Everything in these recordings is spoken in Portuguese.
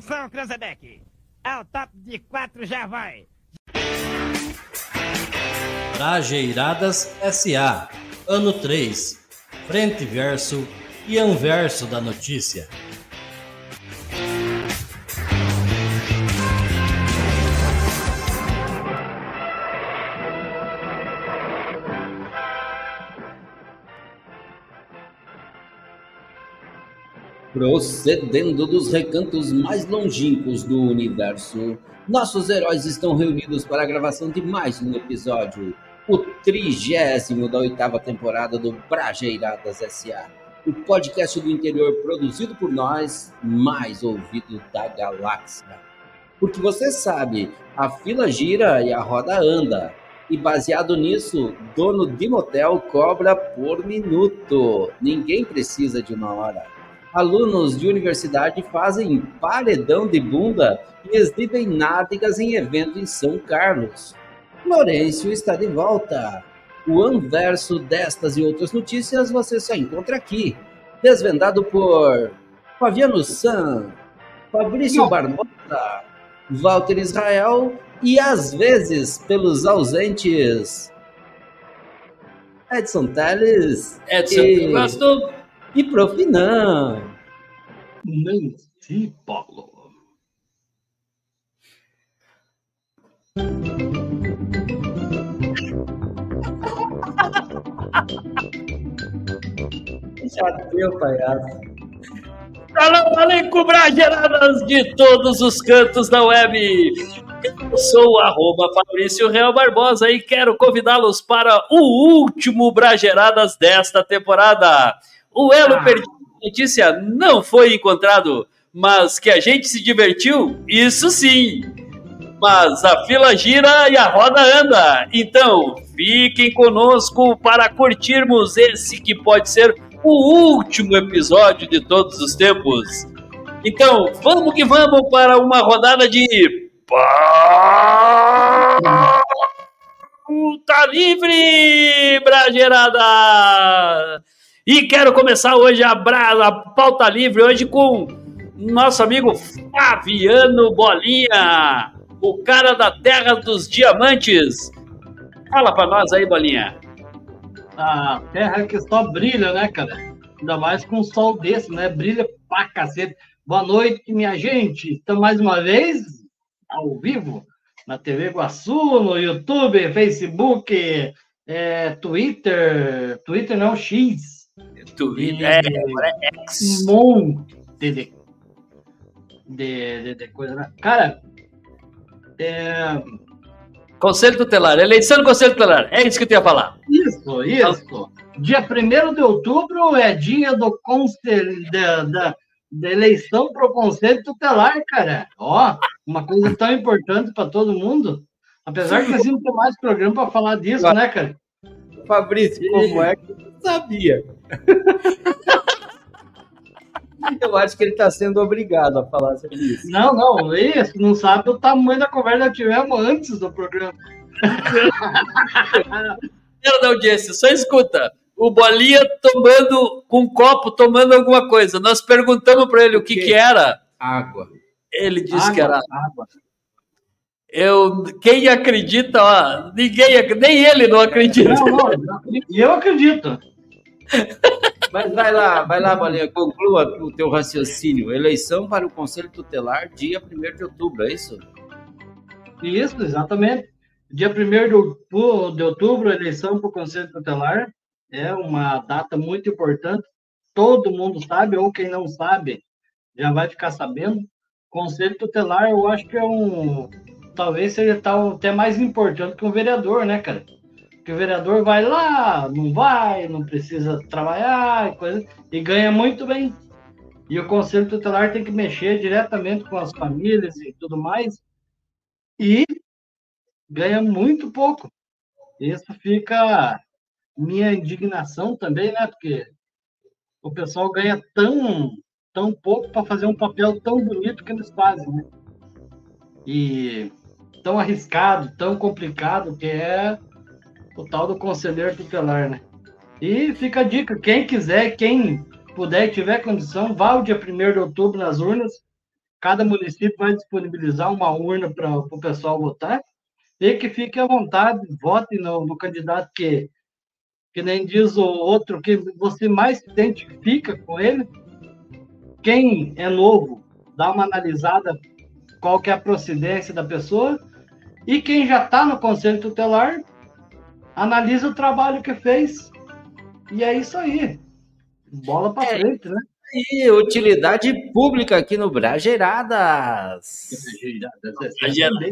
Atenção, Cranzebeck. Ao top de quatro já vai. Trajeiradas SA. Ano 3. Frente verso e anverso da notícia. Procedendo dos recantos mais longínquos do universo, nossos heróis estão reunidos para a gravação de mais um episódio, o trigésimo da oitava temporada do Brajeiradas S.A., o podcast do interior produzido por nós, mais ouvido da galáxia. Porque você sabe, a fila gira e a roda anda. E baseado nisso, dono de motel cobra por minuto. Ninguém precisa de uma hora alunos de universidade fazem paredão de bunda e exibem nádegas em evento em São Carlos. Lourenço está de volta. O anverso destas e outras notícias você só encontra aqui, desvendado por Fabiano San, Fabrício Barbosa, Walter Israel e às vezes pelos ausentes Edson Teles Edson, e... gosto e Profinã. Nancy Paulo. Já deu, palhaço. Alô, além cobrar geradas de todos os cantos da web. Eu sou o arroba Fabrício Real Barbosa e quero convidá-los para o último Brageradas desta temporada. O elo Ah. perdido da notícia não foi encontrado, mas que a gente se divertiu, isso sim. Mas a fila gira e a roda anda. Então, fiquem conosco para curtirmos esse que pode ser o último episódio de todos os tempos. Então, vamos que vamos para uma rodada de Pauta Livre, Bragerada! E quero começar hoje a, a pauta livre hoje com nosso amigo Fabiano Bolinha, o cara da Terra dos Diamantes. Fala pra nós aí, Bolinha. A terra que só brilha, né, cara? Ainda mais com um sol desse, né? Brilha pra cacete. Boa noite, minha gente. Estamos mais uma vez ao vivo na TV Iguaçu, no YouTube, Facebook, é, Twitter. Twitter não, X. Tu... E- É, agora é X. um monte de, de, de, de coisa, né? Cara, é, Conselho Tutelar, eleição do Conselho Tutelar. É isso que eu tinha a falar. Isso, isso. Dia 1 de outubro é dia do conselho, da, da, da eleição para o Conselho Tutelar, cara. Ó, uma coisa tão importante para todo mundo. Apesar que nós não ter mais programa para falar disso, né, cara? Fabrício, como é que eu sabia? Eu acho que ele está sendo obrigado a falar sobre isso. Não, não, isso, não sabe o tamanho da conversa que tivemos antes do programa. Galera da audiência, só escuta. O Bolinha tomando, com um copo, tomando alguma coisa. Nós perguntamos pra ele o que que era. Água. Ele disse Água, que era. água. Eu, quem acredita, ó, ninguém, nem ele não acredita. Não, não, e eu acredito. Mas vai lá, vai lá, Bolinha, conclua o teu raciocínio. Eleição para o Conselho Tutelar, dia 1 de outubro, é isso? Isso, exatamente. Dia 1 de outubro, eleição para o Conselho Tutelar é uma data muito importante. Todo mundo sabe, ou quem não sabe, já vai ficar sabendo. Conselho Tutelar, eu acho que é um. Talvez seja tal, até mais importante que um vereador, né, cara? Porque o vereador vai lá, não vai, não precisa trabalhar coisa, e ganha muito bem. E o Conselho Tutelar tem que mexer diretamente com as famílias e tudo mais. E ganha muito pouco. Isso fica minha indignação também, né? Porque o pessoal ganha tão, tão pouco para fazer um papel tão bonito que eles fazem, né? E tão arriscado, tão complicado que é o tal do conselheiro tutelar, né? E fica a dica, quem quiser, quem puder e tiver condição, vá o dia 1 de outubro nas urnas cada município vai disponibilizar uma urna para o pessoal votar, e que fique à vontade, vote no, no candidato que, que nem diz o outro, que você mais se identifica com ele. Quem é novo, dá uma analisada qual que é a procedência da pessoa, e quem já está no Conselho Tutelar, analisa o trabalho que fez. E é isso aí. Bola para é, frente, né? E utilidade pública aqui no Brageiradas. Brageiradas.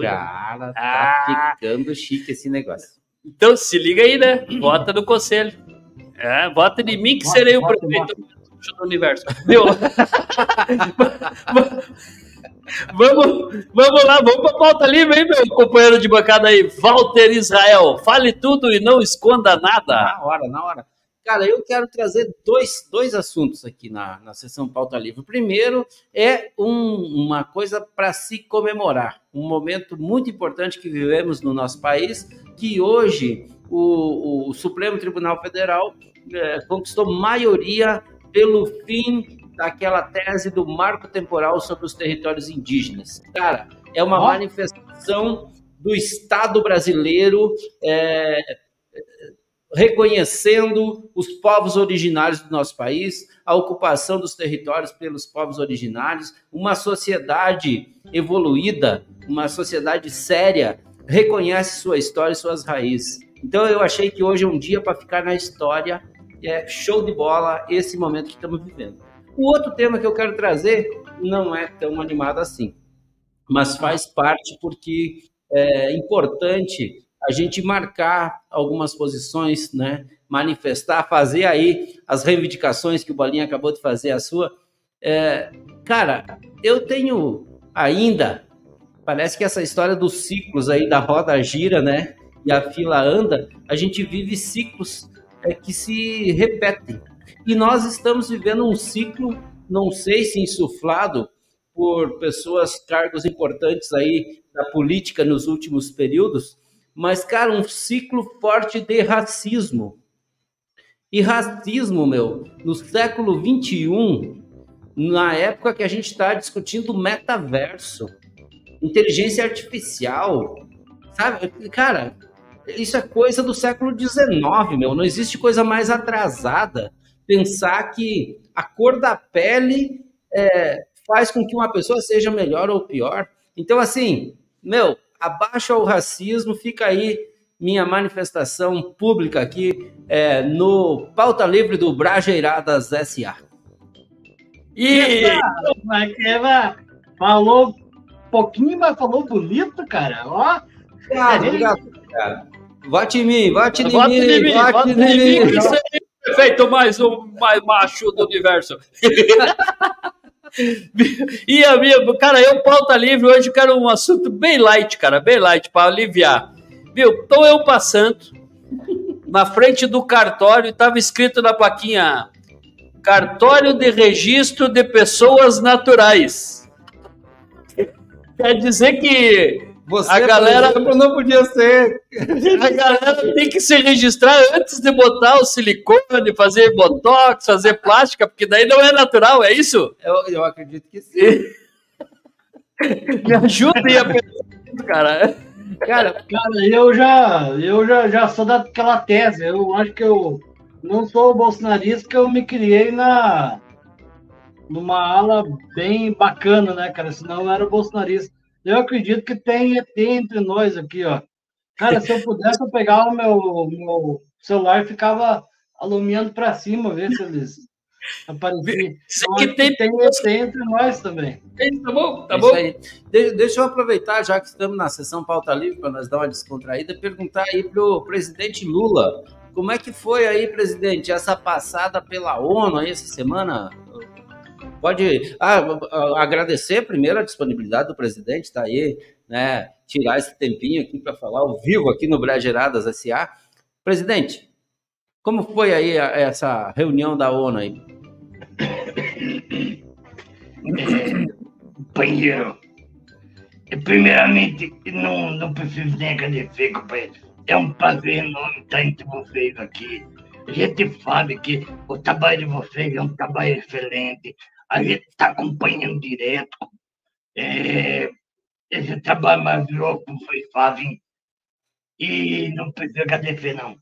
Cara, tá ah. ficando chique esse negócio. Então se liga aí, né? Vota no conselho. É, vota em mim que vota, serei vota, o prefeito do universo. Meu. vamos, vamos lá, vamos para a pauta livre, hein, meu companheiro de bancada aí, Walter Israel. Fale tudo e não esconda nada. Na hora, na hora. Cara, eu quero trazer dois, dois assuntos aqui na, na sessão Pauta Livre. O primeiro é um, uma coisa para se comemorar, um momento muito importante que vivemos no nosso país, que hoje o, o Supremo Tribunal Federal é, conquistou maioria pelo fim daquela tese do marco temporal sobre os territórios indígenas. Cara, é uma oh. manifestação do Estado brasileiro é, reconhecendo os povos originários do nosso país, a ocupação dos territórios pelos povos originários, uma sociedade evoluída, uma sociedade séria, reconhece sua história e suas raízes. Então eu achei que hoje é um dia para ficar na história, é show de bola esse momento que estamos vivendo. O outro tema que eu quero trazer não é tão animado assim, mas faz parte porque é importante a gente marcar algumas posições, né? manifestar, fazer aí as reivindicações que o Bolinha acabou de fazer a sua. É, cara, eu tenho ainda, parece que essa história dos ciclos aí da roda gira, né? E a fila anda, a gente vive ciclos é, que se repetem. E nós estamos vivendo um ciclo, não sei se insuflado por pessoas, cargos importantes aí da política nos últimos períodos, mas, cara, um ciclo forte de racismo. E racismo, meu, no século 21, na época que a gente está discutindo metaverso, inteligência artificial, sabe? Cara, isso é coisa do século 19, meu. Não existe coisa mais atrasada. Pensar que a cor da pele é, faz com que uma pessoa seja melhor ou pior. Então, assim, meu, abaixo ao racismo, fica aí minha manifestação pública aqui é, no Pauta Livre do Brajeiradas S.A. E... Maqueva falou pouquinho, mas falou bonito, cara. Ó. Cara, obrigado, cara. Vote em mim, vote em mim, vote em mim, vote em mim. Isso aí, feito mais um mais macho do universo. E a minha, cara, eu pauta livre hoje quero um assunto bem light, cara, bem light para aliviar. Viu? Tô eu passando na frente do cartório e tava escrito na plaquinha Cartório de Registro de Pessoas Naturais. Quer dizer que você, a galera exemplo, não podia ser. A galera tem que se registrar antes de botar o silicone, fazer botox, fazer plástica, porque daí não é natural, é isso? Eu, eu acredito que sim. Me ajudem a pensar, cara. Cara, cara, eu já, eu já, já sou daquela tese. Eu acho que eu não sou bolsonarista, porque eu me criei na numa ala bem bacana, né, cara? Senão eu era bolsonarista. Eu acredito que tem ET entre nós aqui, ó. Cara, se eu pudesse, eu pegava o meu, meu celular e ficava alumiando para cima, ver se eles apareciam. Então, que tem... tem ET entre nós também. Tá bom, tá bom. De deixa eu aproveitar, já que estamos na sessão pauta livre, para nós dar uma descontraída, perguntar aí para o presidente Lula. Como é que foi aí, presidente, essa passada pela ONU aí essa semana? Pode ah, agradecer primeiro a disponibilidade do presidente, está aí, né? Tirar esse tempinho aqui para falar ao vivo aqui no Brageradas SA. Presidente, como foi aí essa reunião da ONU aí? Companheiro, primeiramente, não, não preciso nem agradecer, companheiro. É um prazer enorme estar entre vocês aqui. A gente sabe que o trabalho de vocês é um trabalho excelente a gente está acompanhando direto. É, esse trabalho maravilhoso que foi fazem e não precisa agradecer, não.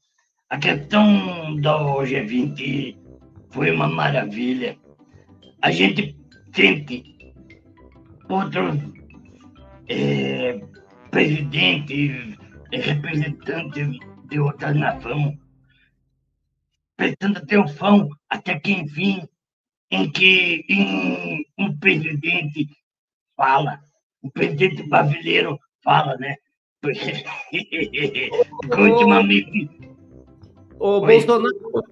A questão do G20 foi uma maravilha. A gente sente outros é, presidentes, representantes de outra nação prestando atenção até que, enfim, em que em, um presidente fala, o presidente brasileiro fala, né? Porque ultimamente. Ô, Bolsonaro,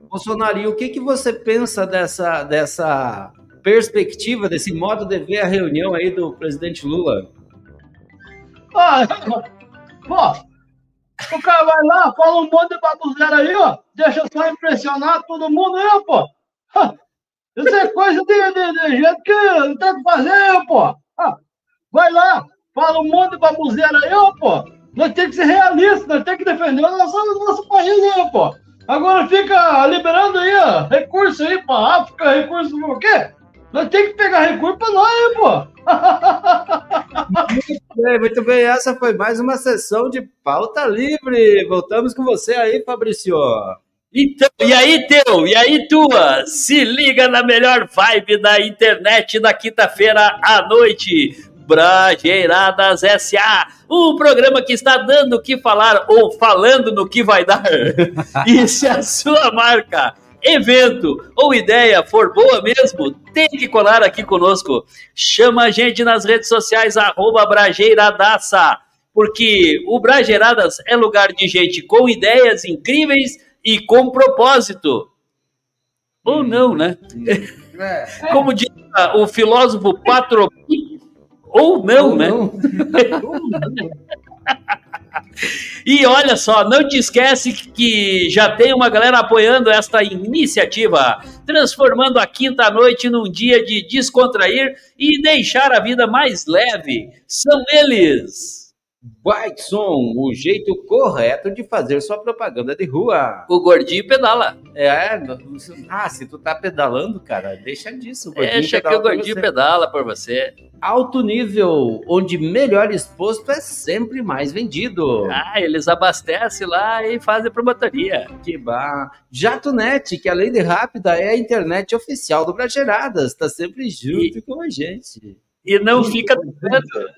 Bolsonaro, e o que, que você pensa dessa, dessa perspectiva, desse modo de ver a reunião aí do presidente Lula? Ah, pô, o cara vai lá, fala um monte de babuzeira aí, ó. Deixa só impressionar todo mundo aí, pô. Isso é coisa de, de, de gente que não tem o que fazer, pô. Vai lá, fala um monte de babuzeira aí, pô. Nós temos que ser realistas, nós temos que defender o nosso, o nosso país aí, pô. Agora fica liberando aí, ó, recurso aí pra África, recurso por quê? Nós temos que pegar recurso pra nós, aí, pô. muito bem, muito bem. Essa foi mais uma sessão de pauta livre. Voltamos com você aí, Fabrício. Então, e aí, teu? E aí, tua? Se liga na melhor vibe da internet na quinta-feira à noite. Brajeiradas SA, um programa que está dando o que falar ou falando no que vai dar. e se a sua marca evento ou ideia for boa mesmo, tem que colar aqui conosco. Chama a gente nas redes sociais, arroba Brajeiradaça, porque o Brajeiradas é lugar de gente com ideias incríveis e com propósito. Ou não, né? É. Como diz o filósofo Patropi, ou não, ou né? Não. E olha só, não te esquece que já tem uma galera apoiando esta iniciativa, transformando a quinta noite num dia de descontrair e deixar a vida mais leve. São eles. Whiteson, o jeito correto de fazer sua propaganda de rua. O gordinho pedala. É, ah, se tu tá pedalando, cara, deixa disso. deixa que o gordinho pedala por você. Alto nível, onde melhor exposto é sempre mais vendido. Ah, eles abastecem lá e fazem promotoria. Que bar. JatoNet, que além de rápida, é a internet oficial do Brageradas, tá sempre junto e... com a gente e não fica travando.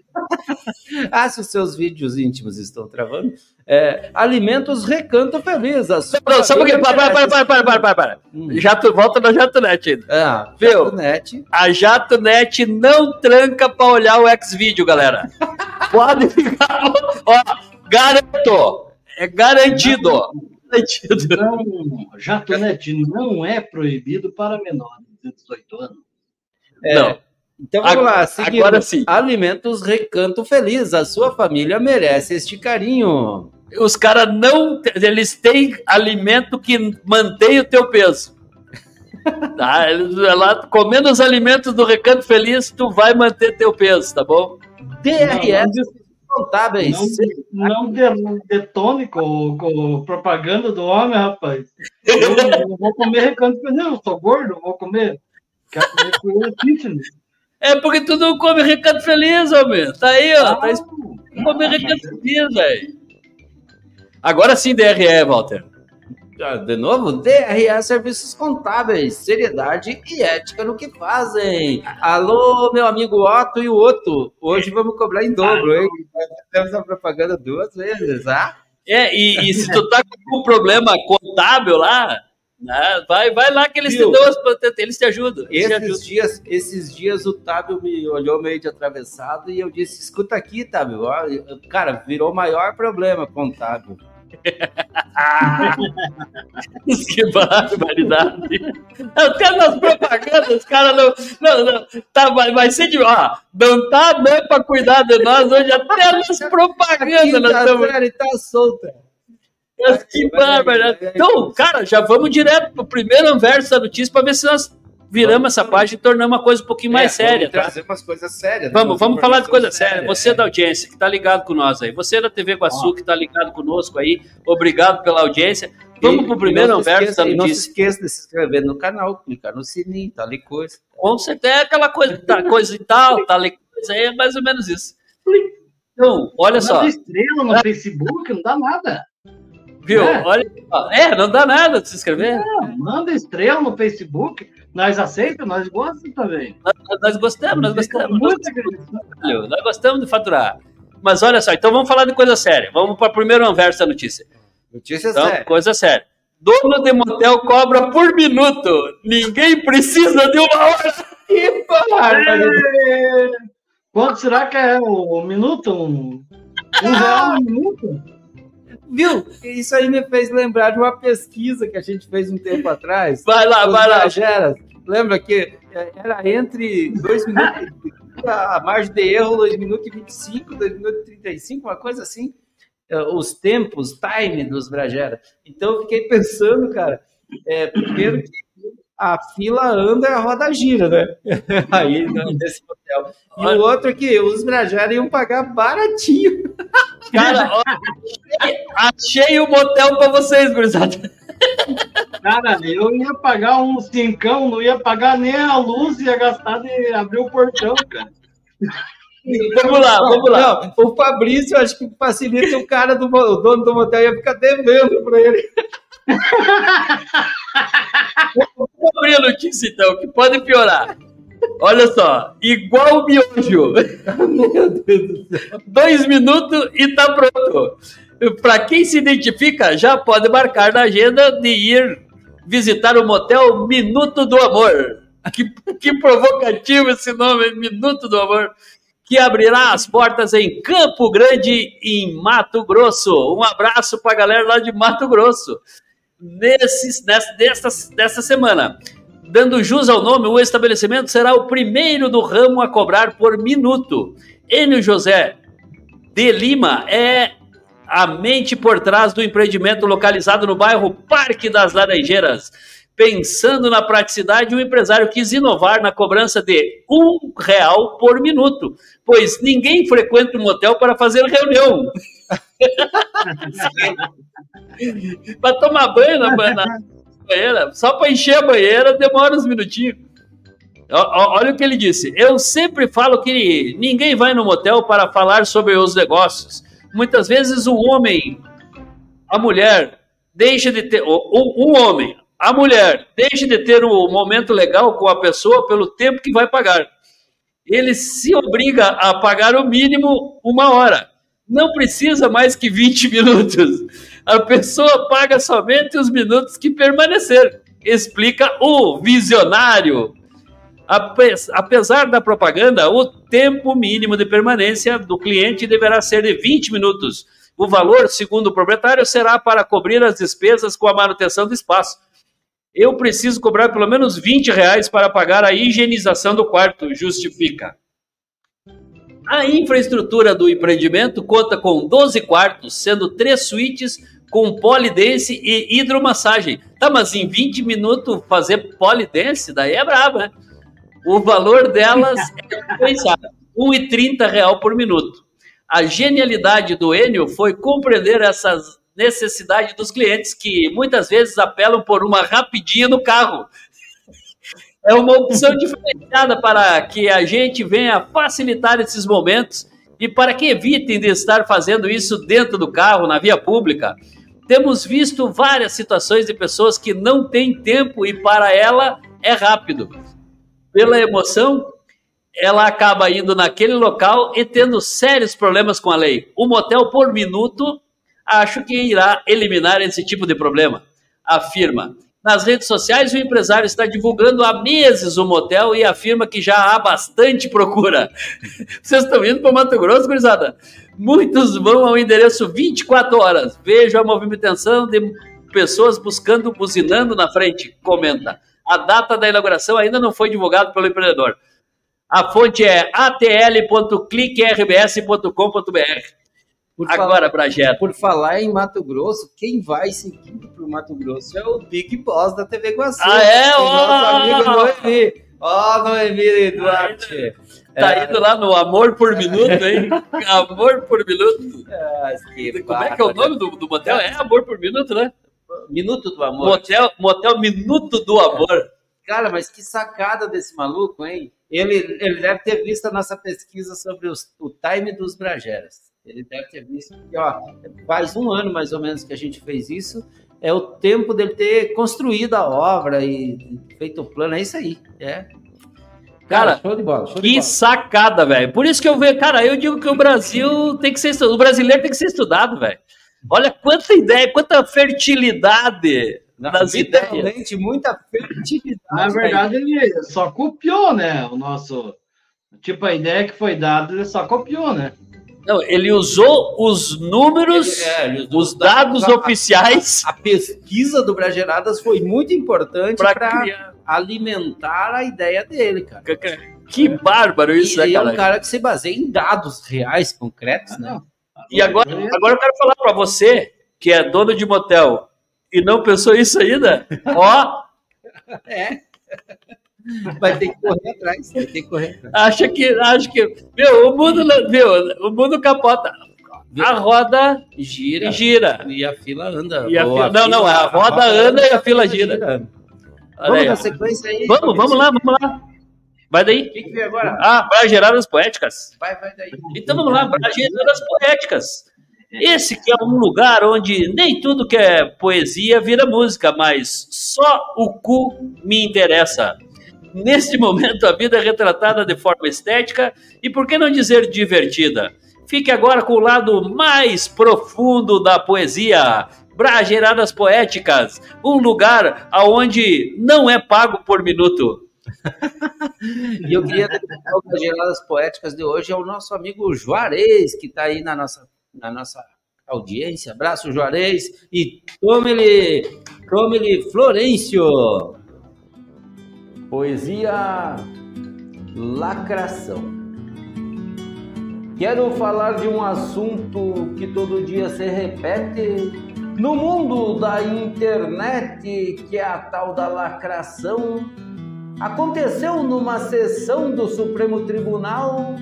ah, se os seus vídeos íntimos estão travando. É, alimentos Recanto Feliz. Não, só um pouquinho. Para, para, para, para, para, para, para. Hum. Jato, volta na JatoNet ainda. Ah, Viu? JatoNet. A JatoNet não tranca para olhar o X-Video, galera. Pode ficar. Ó, garanto. É garantido. garantido. Não, JatoNet não é proibido para menores de 18 anos. É, não. Então vamos agora, lá, seguindo. Agora sim. Alimentos Recanto Feliz. A sua família merece este carinho. Os caras não. Eles têm alimento que mantém o teu peso. tá? Eles, lá, comendo os alimentos do Recanto Feliz, tu vai manter teu peso, tá bom? DRS contábeis. Não, não detone com, com propaganda do homem, rapaz. Eu não vou comer Recanto Feliz, eu sou gordo, vou comer. Quero comer fitness. É porque tu não come recado feliz, homem. Tá aí, ó. Tá ah, come recado feliz, velho. Agora sim, DRE, Walter. De novo, DRE Serviços Contábeis, seriedade e ética no que fazem. Alô, meu amigo Otto e o Otto. Hoje vamos cobrar em dobro, hein? Temos a propaganda duas vezes, ah? É, e, e se tu tá com um problema contábil lá, né? Vai, vai lá que eles Viu? te dão as, eles te ajudam. Eles esses, te ajudam. Dias, esses dias o Tábio me olhou meio de atravessado e eu disse: escuta aqui, Tábio. Cara, virou o maior problema com o Tábio. que barbaridade. Até nas propagandas, os caras não, não, não. Tá, vai, vai ser de. Ó, não tá dando pra cuidar de nós hoje, até nas propagandas nós estamos. tá solta. Mas que bárbaro. Então, cara, já vamos direto pro primeiro verso da notícia para ver se nós viramos essa página e tornamos uma coisa um pouquinho mais É, séria, vamos tá? trazer umas coisas sérias. Vamos, umas vamos falar de coisa séria. sérias, Você é. da audiência que está ligado com nós aí. Você da TV Guaçu que está ligado conosco aí. Obrigado pela audiência. Vamos E- para o e primeiro não se verso esqueça- da e Não se notícia. esqueça de se inscrever no canal, clicar no sininho, tal e coisa. Com certeza é aquela coisa, tá, coisa e tal, tá ali, coisa aí, é mais ou menos isso. Então, olha só, Manda estrela no Facebook, não dá nada. Viu? É. Olha só. É, não dá nada de se inscrever. Manda estrela no Facebook, nós aceitamos, nós gostamos também. Nós, nós gostamos, nós gostamos. muito Nós, agradecido. nós gostamos de faturar. Mas olha só, então vamos falar de coisa séria. Vamos para o primeiro verso da notícia. Notícia Então, séria. coisa séria. Dono de motel cobra por minuto. Ninguém precisa de uma hora. Que! É. Quanto será que é o minuto? Um, um real no minuto? Viu? Isso aí me fez lembrar de uma pesquisa que a gente fez um tempo atrás. Vai lá, vai lá. Brageras. Lembra que é, era entre 2 minutos, a margem de erro, 2 minutos e 25, 2 minutos e 35, uma coisa assim. É, Os tempos, time dos Brageras. Então eu fiquei pensando, cara, é, primeiro que a fila anda e a roda gira, né? Aí nesse hotel. E o outro é que os Brageras iam pagar baratinho. Cara, ó, achei, o motel pra vocês, gurizada. Cara, eu ia pagar um cincão, não ia pagar nem a luz, ia gastar de abrir o portão, cara. Vamos lá, vamos lá. Não, o Fabrício, acho que facilita o cara do o dono do motel ia ficar devendo para ele. Vamos abrir a notícia, então, que pode piorar. Olha só, igual o miojo. Meu Deus do céu. Dois minutos e tá pronto. Para quem se identifica, já pode marcar na agenda de ir visitar o motel Minuto do Amor. Que, que provocativo esse nome, Minuto do Amor. Que abrirá as portas em Campo Grande, em Mato Grosso. Um abraço para a galera lá de Mato Grosso. Nessa, desta semana. Dando jus ao nome, o estabelecimento será o primeiro do ramo a cobrar por minuto. Enio José de Lima é a mente por trás do empreendimento localizado no bairro Parque das Laranjeiras. Pensando na praticidade, o empresário quis inovar na cobrança de um real por minuto, pois ninguém frequenta um motel para fazer reunião. para tomar banho na, na banheira, só para encher a banheira demora uns minutinhos. Olha o que ele disse. Eu sempre falo que ninguém vai no motel para falar sobre os negócios. Muitas vezes o homem, a mulher, deixa de ter. O, homem, a mulher, deixa de ter um momento legal com a pessoa pelo tempo que vai pagar. Ele se obriga a pagar o mínimo uma hora. Não precisa mais que 20 minutos. A pessoa paga somente os minutos que permanecer. Explica o visionário. Ape- Apesar da propaganda, o tempo mínimo de permanência do cliente deverá ser de 20 minutos. O valor, segundo o proprietário, será para cobrir as despesas com a manutenção do espaço. Eu preciso cobrar pelo menos 20 reais para pagar a higienização do quarto, justifica. A infraestrutura do empreendimento conta com 12 quartos, sendo três suítes com polidense e hidromassagem. Tá, mas em 20 minutos fazer polidense, daí é brabo, né? O valor delas é R$ 1,30 real por minuto. A genialidade do Enio foi compreender essas necessidades dos clientes que muitas vezes apelam por uma rapidinha no carro. É uma opção diferenciada para que a gente venha facilitar esses momentos e para que evitem de estar fazendo isso dentro do carro, na via pública. Temos visto várias situações de pessoas que não têm tempo e para ela é rápido. Pela emoção, ela acaba indo naquele local e tendo sérios problemas com a lei. O motel por minuto, acho que irá eliminar esse tipo de problema, afirma. Nas redes sociais, o empresário está divulgando há meses o motel e afirma que já há bastante procura. Vocês estão indo para Mato Grosso, gurizada? Muitos vão ao endereço 24 horas. Vejo a movimentação de pessoas buscando, buzinando na frente, comenta. A data da inauguração ainda não foi divulgada pelo empreendedor. A fonte é atl.cliquerbs.com.br. Por Agora, Brageta. Por falar em Mato Grosso, quem vai seguindo para o no Mato Grosso é o Big Boss da TV Guaçu. Ah, é? O nosso Ó! amigo Noemi. Ó, Noemi Duarte. Tá É, indo lá no Amor por Minuto, hein? Amor por Minuto. ah, Como é que é o nome do, do motel? É Amor por Minuto, né? Minuto do Amor. Motel, motel Minuto do Amor. Cara, mas que sacada desse maluco, hein? Ele, ele deve ter visto a nossa pesquisa sobre os- o time dos Brageras. Ele deve ter visto. que, ó, faz um ano mais ou menos que a gente fez isso. É o tempo dele ter construído a obra e feito o plano. É isso aí. É. Cara, show de bola. Show de Que bola. sacada, velho. Por isso que eu vejo, cara, eu digo que o Brasil tem que ser estudado, o brasileiro tem que ser estudado, velho. Olha quanta ideia, quanta fertilidade das ideias. Literalmente, muita fertilidade. Na verdade, ele só copiou, né? O nosso. Tipo, a ideia que foi dada, ele só copiou, né? Não, ele usou os números, Ele- é, ele usou os dados a- oficiais A pesquisa do Brageradas foi muito importante para alimentar a ideia dele, cara. Que bárbaro isso, e, né, e é um cara? cara que se baseia em dados reais, concretos, Ah, né? não. E agora, agora eu quero falar para você, que é dono de motel e não pensou isso ainda, ó, Vai ter que correr atrás, vai ter que correr atrás. acha que, acha que, meu, o mundo, meu, o mundo capota. A roda Gira. gira. E a fila anda. E a Ou fila- não, não, a roda anda e a fila gira. Olha Vamos na sequência aí. Vamos, vamos lá, vamos lá. Vai daí. O que, que vem agora? Ah, Brageradas Poéticas. Vai, vai daí. Então vamos lá, Brageradas Poéticas. Esse que é um lugar onde nem tudo que é poesia vira música, mas só o cu me interessa. Neste momento, a vida é retratada de forma estética e, por que não dizer divertida? Fique agora com o lado mais profundo da poesia. Brageradas Poéticas, um lugar aonde não é pago por minuto. E eu queria dedicar o Geradas Poéticas de hoje ao nosso amigo Juarez, que está aí na nossa, na nossa audiência. Abraço, Juarez. E tome-lhe, tome-lhe Florencio. Poesia Lacração. Quero falar de um assunto que todo dia se repete no mundo da internet, que é a tal da lacração. Aconteceu numa sessão do Supremo Tribunal,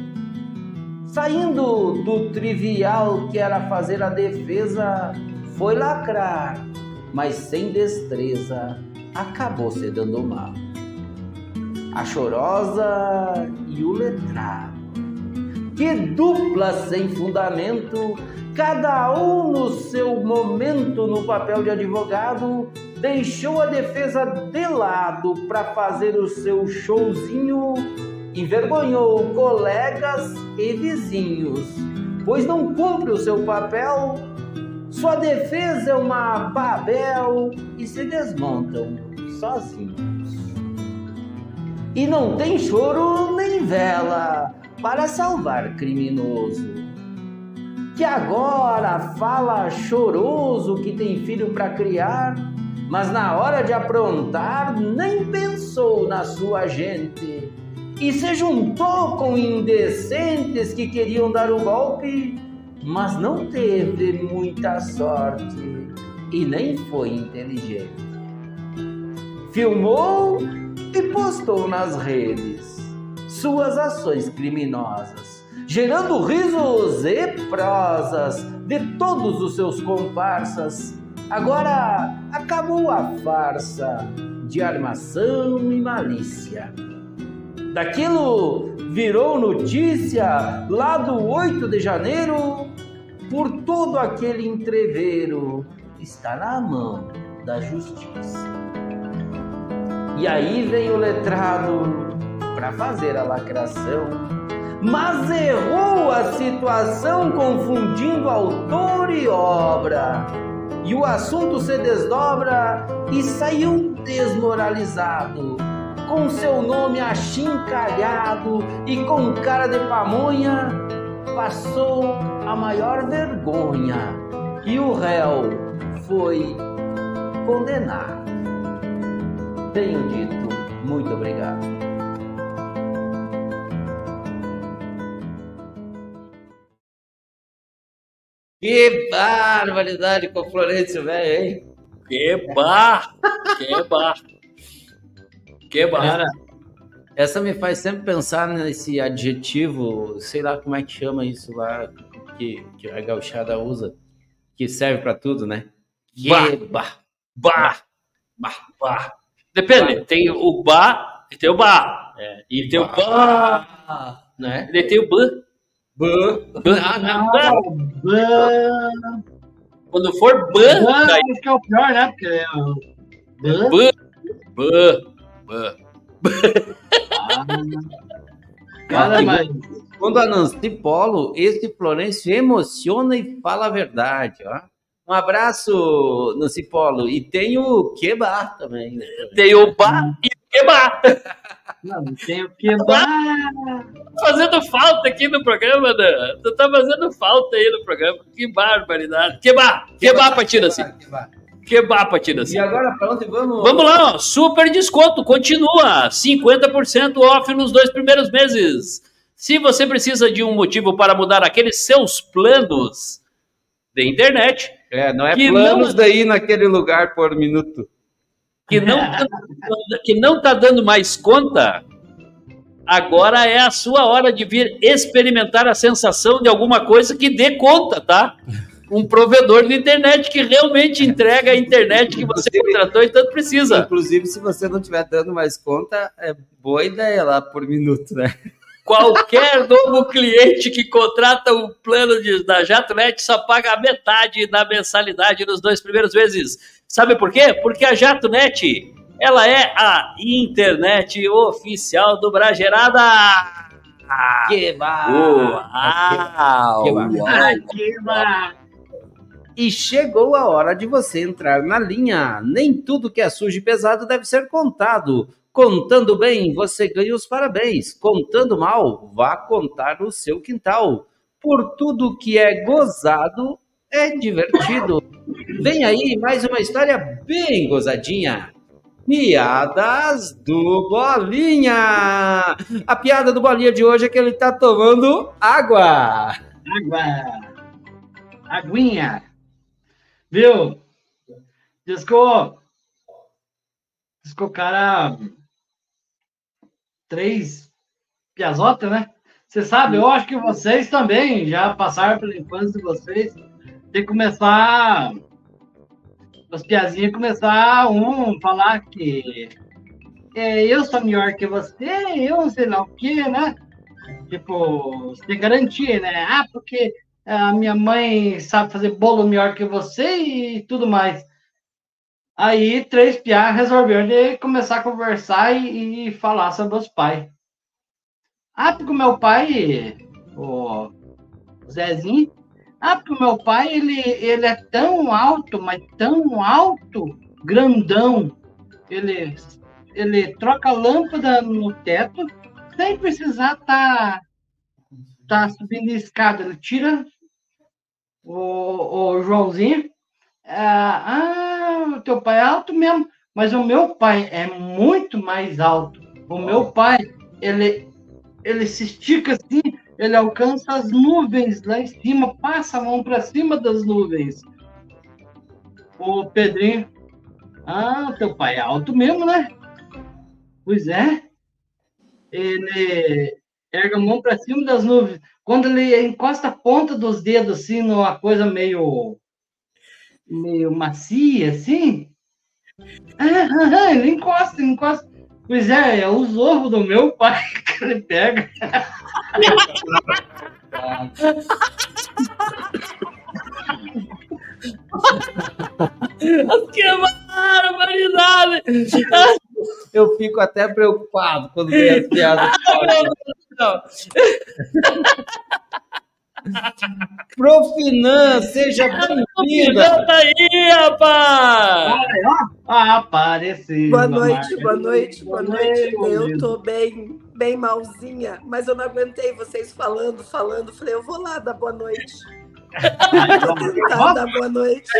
saindo do trivial que era fazer a defesa, foi lacrar, mas sem destreza, acabou se dando mal. A chorosa e o letrado. Que dupla sem fundamento, cada um no seu momento no papel de advogado, deixou a defesa de lado para fazer o seu showzinho, envergonhou colegas e vizinhos, pois não cumpre o seu papel. Sua defesa é uma babel e se desmontam sozinhos. E não tem choro nem vela para salvar criminoso. Que agora fala choroso que tem filho para criar, mas na hora de aprontar nem pensou na sua gente e se juntou com indecentes que queriam dar o golpe, mas não teve muita sorte e nem foi inteligente. Filmou e postou nas redes suas ações criminosas, gerando risos e prosas de todos os seus comparsas. Agora acabou a farsa de armação e malícia. Daquilo virou notícia lá do 8 de janeiro, por todo aquele entreveiro está na mão da justiça. E aí vem o letrado para fazer a lacração, mas errou a situação confundindo autor e obra. E o assunto se desdobra e saiu desmoralizado, com seu nome achincalhado e com cara de pamonha, passou a maior vergonha e o réu foi condenado. Tenho dito muito obrigado. Que barbaridade com o Florencio, velho, hein? Que bar! Que bar! Que bar! Cara, Essa me faz sempre pensar nesse adjetivo, sei lá como é que chama isso lá, que, que a gauchada usa, que serve pra tudo, né? Bah. Queba. Bar! Bar! Bar! Depende, tem o bar e tem o bar. É, E tem o bar. né? E tem o ban. Ban. Ban. Ah, não, ban. ban, Quando for ban, ban, daí acho que é o pior, né? Porque é o ban, ban. Ban. Ban. cara, mas Quando a Nancy Polo, esse Florencio emociona e fala a verdade, ó. Um abraço, Nancy Polo. E tem o Quebar também. né? Tem o bar e o que bar. não, tem o que ban, fazendo falta aqui no programa, né? Tu tá fazendo falta aí no programa. Que barbaridade. Que bar. Que bar, Patina, assim. Quebar. Que bar, Patina, assim. E agora, pra onde vamos? Vamos lá, ó. super desconto, continua, 50% off nos dois primeiros meses. Se você precisa de um motivo para mudar aqueles seus planos de internet, É, não é Que planos não- daí naquele lugar por minuto. que não, que não tá dando mais conta, agora é a sua hora de vir experimentar a sensação de alguma coisa que dê conta, tá? Um provedor de internet que realmente entrega a internet que você contratou e tanto precisa. Inclusive, se você não estiver dando mais conta, é boa ideia lá por minuto, né? Qualquer novo cliente que contrata o plano de, da JatoNet só paga a metade da mensalidade nos dois primeiros meses. Sabe por quê? Porque a JatoNet, ela é a internet oficial do Bragerada. Quebar! Uau! Que que. E chegou a hora de você entrar na linha. Nem tudo que é sujo e pesado deve ser contado. Contando bem, você ganha os parabéns. Contando mal, vá contar no seu quintal. Por tudo que é gozado, é divertido. Vem aí mais uma história bem gozadinha. Piadas do Bolinha. A piada do Bolinha de hoje é que ele tá tomando água. Água. Aguinha. Viu? Diz que o, diz que o cara. Três piazota, né? Você sabe, eu acho que vocês também já passaram pela infância de vocês. Que começar. As piazinhas começar um falar que. É, eu sou melhor que você, eu sei lá o quê, né? Tipo, tem garantia, né? Ah, porque a minha mãe sabe fazer bolo melhor que você e tudo mais. Aí, três piá resolveram de começar a conversar e, e falar sobre os pais. Ah, porque o meu pai, o Zezinho, ah, porque o meu pai, ele, ele é tão alto, mas tão alto, grandão. Ele, ele troca lâmpada no teto sem precisar estar tá subindo escada. Ele tira o, o Joãozinho. Ah, ah, o teu pai é alto mesmo, mas o meu pai é muito mais alto. O meu pai, ele, ele se estica assim, ele alcança as nuvens lá em cima, passa a mão para cima das nuvens. O Pedrinho, ah, teu pai é alto mesmo, né? Pois é. Ele erga a mão para cima das nuvens. Quando ele encosta a ponta dos dedos assim numa coisa meio meio macia assim, ah, ah, ah, ele encosta, ele encosta. Pois é, é os ovos do meu pai que ele pega. Que barbaridade! Eu fico até preocupado quando vem as piadas. Profinan, seja bem-vinda. Tá aí, rapaz! Apareceu. Boa noite, boa noite, boa noite. Eu tô bem, bem malzinha, mas eu não aguentei vocês falando, falando. Falei, eu vou lá dar boa noite. Vou tentar dar boa noite.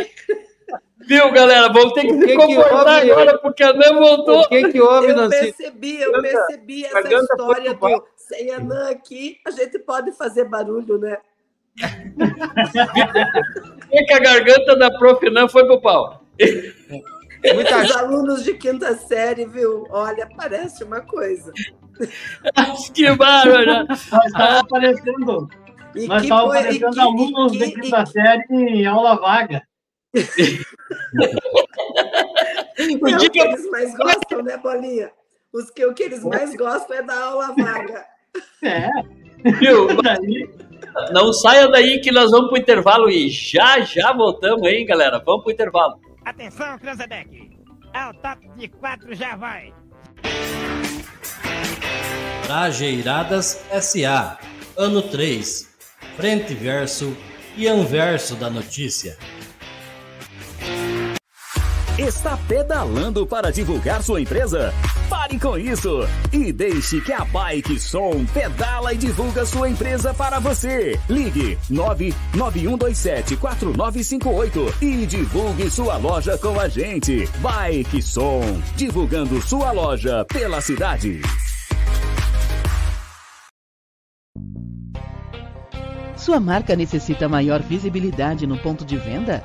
Viu, galera? Vamos ter que se que que comportar houve? agora, porque a Nan voltou. O que que houve, Eu Nancy? percebi, eu percebi essa história do sem anã aqui. A gente pode fazer barulho, né? Por que a garganta da Prof. Nan foi pro pau? Muita Os alunos de quinta série, viu? Olha, parece uma coisa. que bárbaro! Nós estávamos aparecendo, e nós estávamos aparecendo que, alunos que, de quinta que, série em aula vaga. é o que eles mais gostam, né, Bolinha? Os que, o que eles mais gostam é da aula vaga. É. Viu? Não saia daí que nós vamos para o intervalo e já, já voltamos, hein, galera? Vamos para o intervalo. Atenção, Cranzebeck. É o top de quatro, já vai. Trajeiradas SA. Ano 3. Frente verso e anverso da notícia. Está pedalando para divulgar sua empresa? Pare com isso e deixe que a Bike Som pedala e divulga sua empresa para você. Ligue 991274958 e divulgue sua loja com a gente. Bike Som, divulgando sua loja pela cidade. Sua marca necessita maior visibilidade no ponto de venda?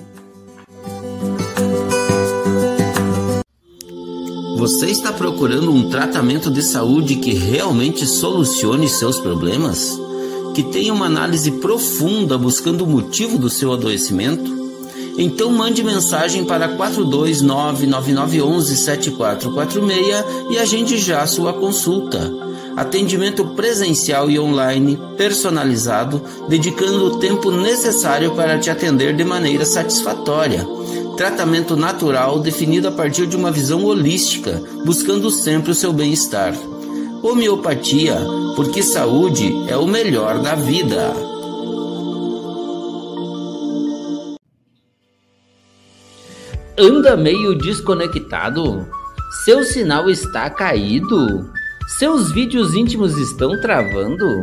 Você está procurando um tratamento de saúde que realmente solucione seus problemas? Que tenha uma análise profunda buscando o motivo do seu adoecimento? Então mande mensagem para 42999117446 e agende já sua consulta. Atendimento presencial e online, personalizado, dedicando o tempo necessário para te atender de maneira satisfatória tratamento natural definido a partir de uma visão holística, buscando sempre o seu bem-estar. Homeopatia, porque saúde é o melhor da vida. Anda meio desconectado? Seu sinal está caído? Seus vídeos íntimos estão travando?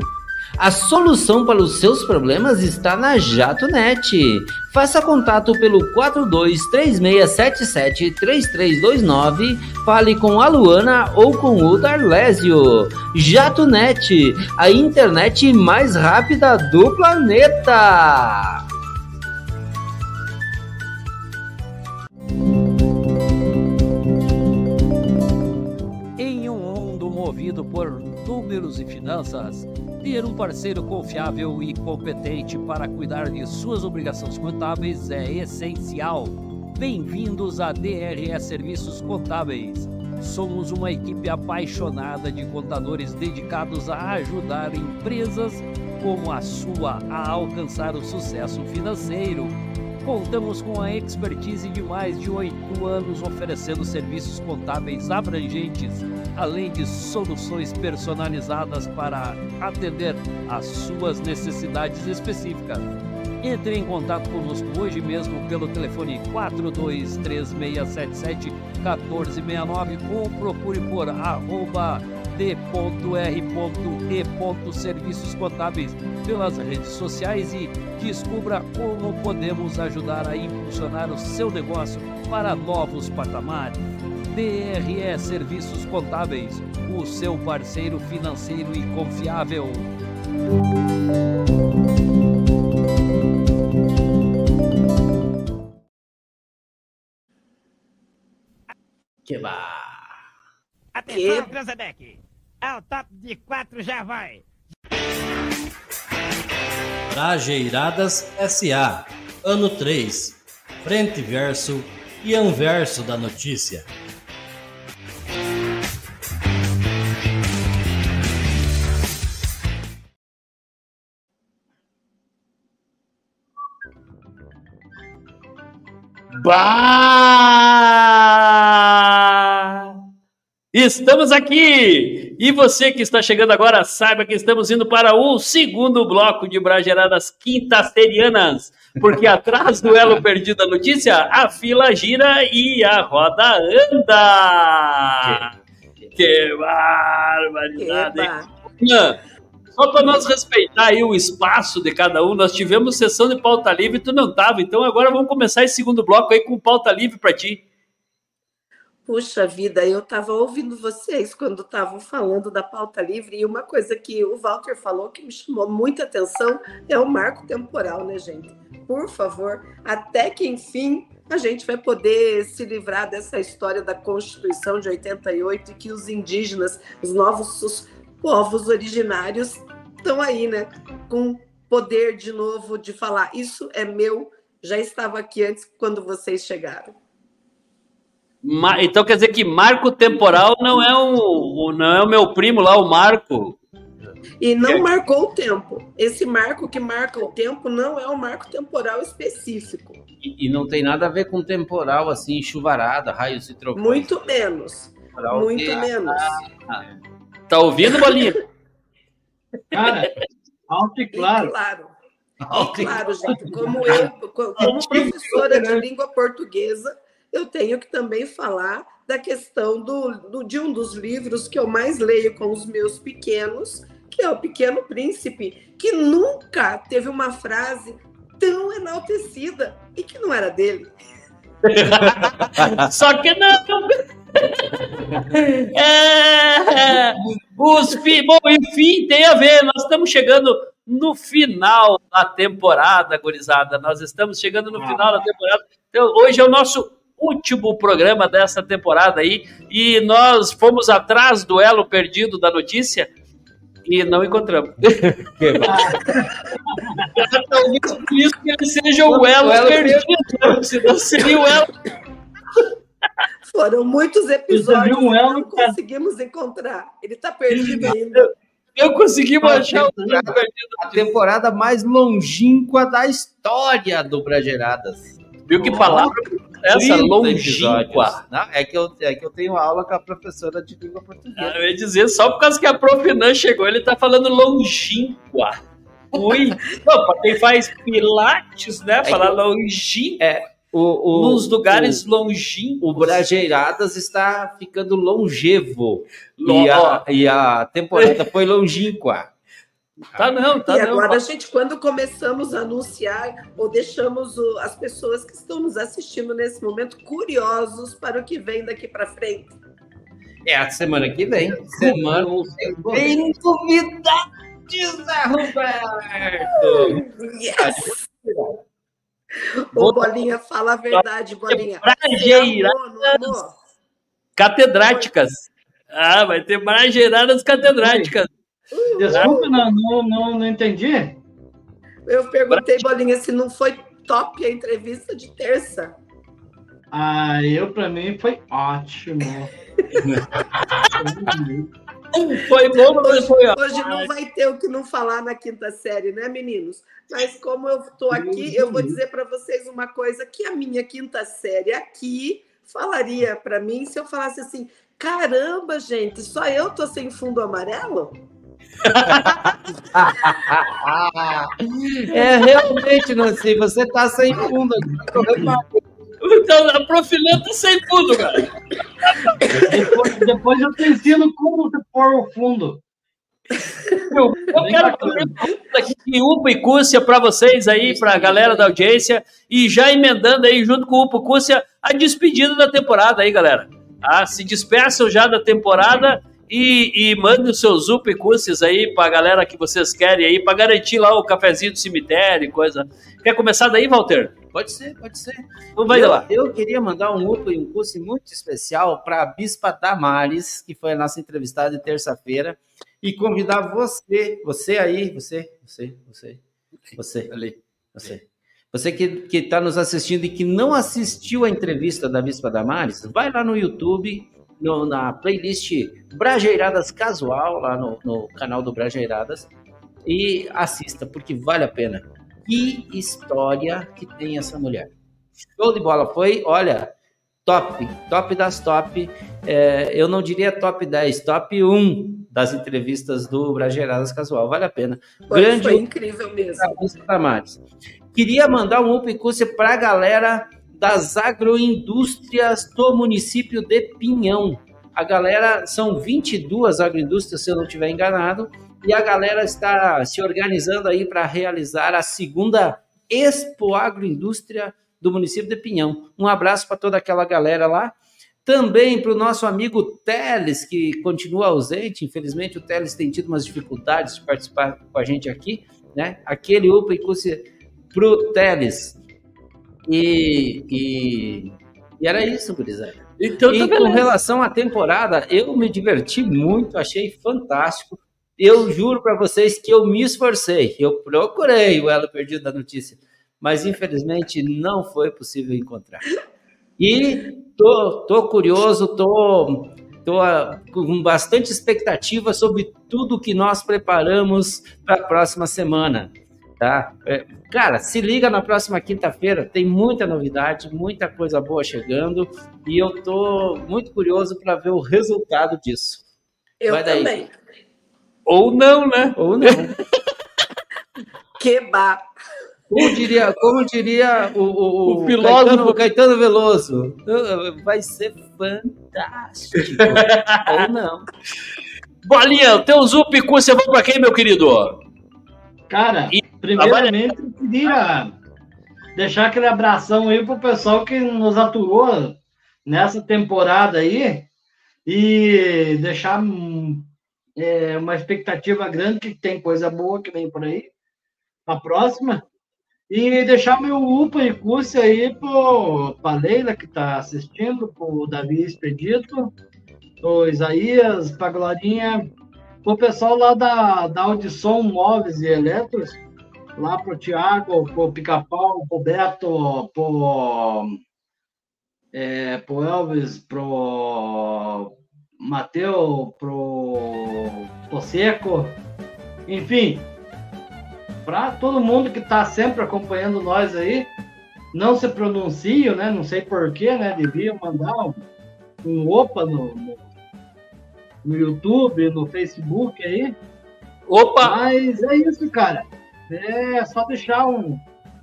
A solução para os seus problemas está na JatoNet. Faça contato pelo 4236773329, fale com a Luana ou com o Darlésio. JatoNet, a internet mais rápida do planeta. Movido por números e finanças, ter um parceiro confiável e competente para cuidar de suas obrigações contábeis é essencial. Bem-vindos a DRE Serviços Contábeis. Somos uma equipe apaixonada de contadores dedicados a ajudar empresas como a sua a alcançar o sucesso financeiro Contamos com a expertise de mais de oito anos oferecendo serviços contábeis abrangentes, além de soluções personalizadas para atender às suas necessidades específicas. Entre em contato conosco hoje mesmo pelo telefone 4236771469 ou procure por arroba d.r.e. Contábeis pelas redes sociais e descubra como podemos ajudar a impulsionar o seu negócio para novos patamares. DRE Serviços Contábeis, o seu parceiro financeiro e confiável. Que Atenção, Cranzebeck! É o top de quatro, já vai! Trajeiradas SA, ano 3, frente verso e anverso da notícia. Bah! Estamos aqui! E você que está chegando agora, saiba que estamos indo para o segundo bloco de Brageradas Quinta-ferianas, porque atrás do elo perdido da notícia, a fila gira e a roda anda! Que, que barbaridade! Eba. Só para nós respeitar aí o espaço de cada um, nós tivemos sessão de pauta livre tu não tava, então agora vamos começar esse segundo bloco aí com pauta livre para ti. Puxa vida, eu estava ouvindo vocês quando estavam falando da pauta livre, e uma coisa que o Walter falou que me chamou muita atenção é o marco temporal, né, gente? Por favor, até que enfim a gente vai poder se livrar dessa história da Constituição de 88 e que os indígenas, os novos povos originários estão aí, né? Com poder de novo de falar, isso é meu, já estava aqui antes quando vocês chegaram. Então quer dizer que marco temporal não é o, não é o meu primo lá, o Marco. E não é. marcou o tempo. Esse marco que marca o tempo não é um marco temporal específico. E, e não tem nada a ver com temporal, assim, chuvarada, raios e trovões. Muito menos. Muito menos. Ah, Tá ouvindo, Bolinha? Cara, alto e claro. E claro. E claro, gente, como eu, como professora de língua portuguesa, eu tenho que também falar da questão do, do, de um dos livros que eu mais leio com os meus pequenos, que é o Pequeno Príncipe, que nunca teve uma frase tão enaltecida e que não era dele. Só que não. É, os fi... Bom, enfim, tem a ver. Nós estamos chegando no final da temporada, gurizada. Nós estamos chegando no final da temporada. Então, hoje é o nosso último programa dessa temporada aí. E nós fomos atrás do elo perdido da notícia e não encontramos. Talvez por isso que ele seja o elo, o elo perdido. Se não seria o elo. Foram muitos episódios que não conseguimos encontrar. Ele está perdido ainda. Eu consegui achar o a temporada mais longínqua da história do Brageradas. Viu que palavra essa longínqua? Não, é, que eu, é que eu tenho aula com a professora de língua portuguesa. Ah, eu ia dizer, só por causa que a prof Nan chegou, ele tá falando longínqua. Ui, não, quem faz pilates, né? É falar longínqua. É, o, o, nos lugares o, longínquos. O Brajeiradas está ficando longevo. E a, e a temporada foi longínqua. Tá não, tá e não. agora a gente, quando começamos a anunciar ou deixamos o, as pessoas que estão nos assistindo nesse momento curiosos para o que vem daqui para frente. É a semana que vem. Semana tem novidades, Zé Roberto. Yes. Ô, Bolinha, fala a verdade, Bolinha. Brajeiradas catedráticas. Ah, vai ter brajeiradas catedráticas. Desculpa, não, não, não, não entendi. Eu perguntei, Bolinha, se não foi top a entrevista de terça. Ah, eu, para mim, foi ótimo. Foi bom, mas foi Hoje não vai ter o que não falar na quinta série, né, meninos? Mas como eu estou aqui, eu vou dizer para vocês uma coisa que a minha quinta série aqui falaria para mim se eu falasse assim: caramba, gente, só eu tô sem fundo amarelo? é realmente, Nancy, você tá sem fundo. Então, a Profilã tá sem fundo, cara. Depois, depois eu te ensino como pôr o fundo. Eu, eu quero fazer aqui de UPA e Cússia para vocês aí, para a galera da audiência, e já emendando aí junto com o UPA e Cússia a despedida da temporada aí, galera. Ah, se despeçam já da temporada e, e mandem os seus e Cússias aí para a galera que vocês querem aí, para garantir lá o cafezinho do cemitério e coisa. Quer começar daí, Walter? Pode ser, pode ser. Então vai eu, lá. Eu queria mandar um UPA e um curso muito especial para a Bispa Damares, que foi a nossa entrevistada de terça-feira, e convidar você, você aí, você, você, você, você, ali, você. Você que está nos assistindo e que não assistiu a entrevista da Bispa Damares, vai lá no YouTube, no, na playlist Brajeiradas Casual, lá no, no canal do Brajeiradas, e assista, porque vale a pena. Que história que tem essa mulher. Show de bola. Foi, olha, top, top das top. É, eu não diria top 10, top 1 das entrevistas do Brageradas Casual. Vale a pena. Foi, Grande foi incrível mesmo. Queria mandar um upcurso para a galera das agroindústrias do município de Pinhão. A galera, são 22 agroindústrias, se eu não estiver enganado, e a galera está se organizando aí para realizar a segunda Expo Agroindústria do município de Pinhão. Um abraço para toda aquela galera lá. Também para o nosso amigo Teles, que continua ausente. Infelizmente, o Teles tem tido umas dificuldades de participar com a gente aqui. Né? Aquele UPA para o Teles. E, e, e, era isso, gurizada. Então, e com relação à temporada, eu me diverti muito, achei fantástico. Eu juro para vocês que eu me esforcei. Eu procurei o elo perdido da notícia, mas infelizmente não foi possível encontrar. E tô, tô curioso, tô, tô ah, com bastante expectativa sobre tudo que nós preparamos para a próxima semana. Tá? Cara, se liga na próxima quinta-feira, tem muita novidade, muita coisa boa chegando e eu tô muito curioso para ver o resultado disso. Eu Vai daí. também. Ou não, né? Ou não. Queba. Como diria, como diria o, o, o filósofo Caetano, Caetano Veloso, vai ser fantástico. Ou não. Bolinha, o teu Zup você vai para quem, meu querido? Cara, e, primeiramente eu queria deixar aquele abração aí pro pessoal que nos atuou nessa temporada aí e deixar é, uma expectativa grande que tem coisa boa que vem por aí, a próxima. E deixar meu UPA e curso aí para Leila, que está assistindo, para o Davi Expedito, o Isaías, para Glorinha, para o pessoal lá da, da Audição Móveis e Eletros, lá para o Tiago, para o Pica-Pau, para o Beto, para o é, Elvis, para o Mateu, pro Tosseco, enfim, para todo mundo que está sempre acompanhando nós aí, não se pronunciam, né? Não sei porquê, né? Devia mandar um, um opa no, no, no, YouTube, no Facebook aí. Opa! Mas é isso, cara. É só deixar um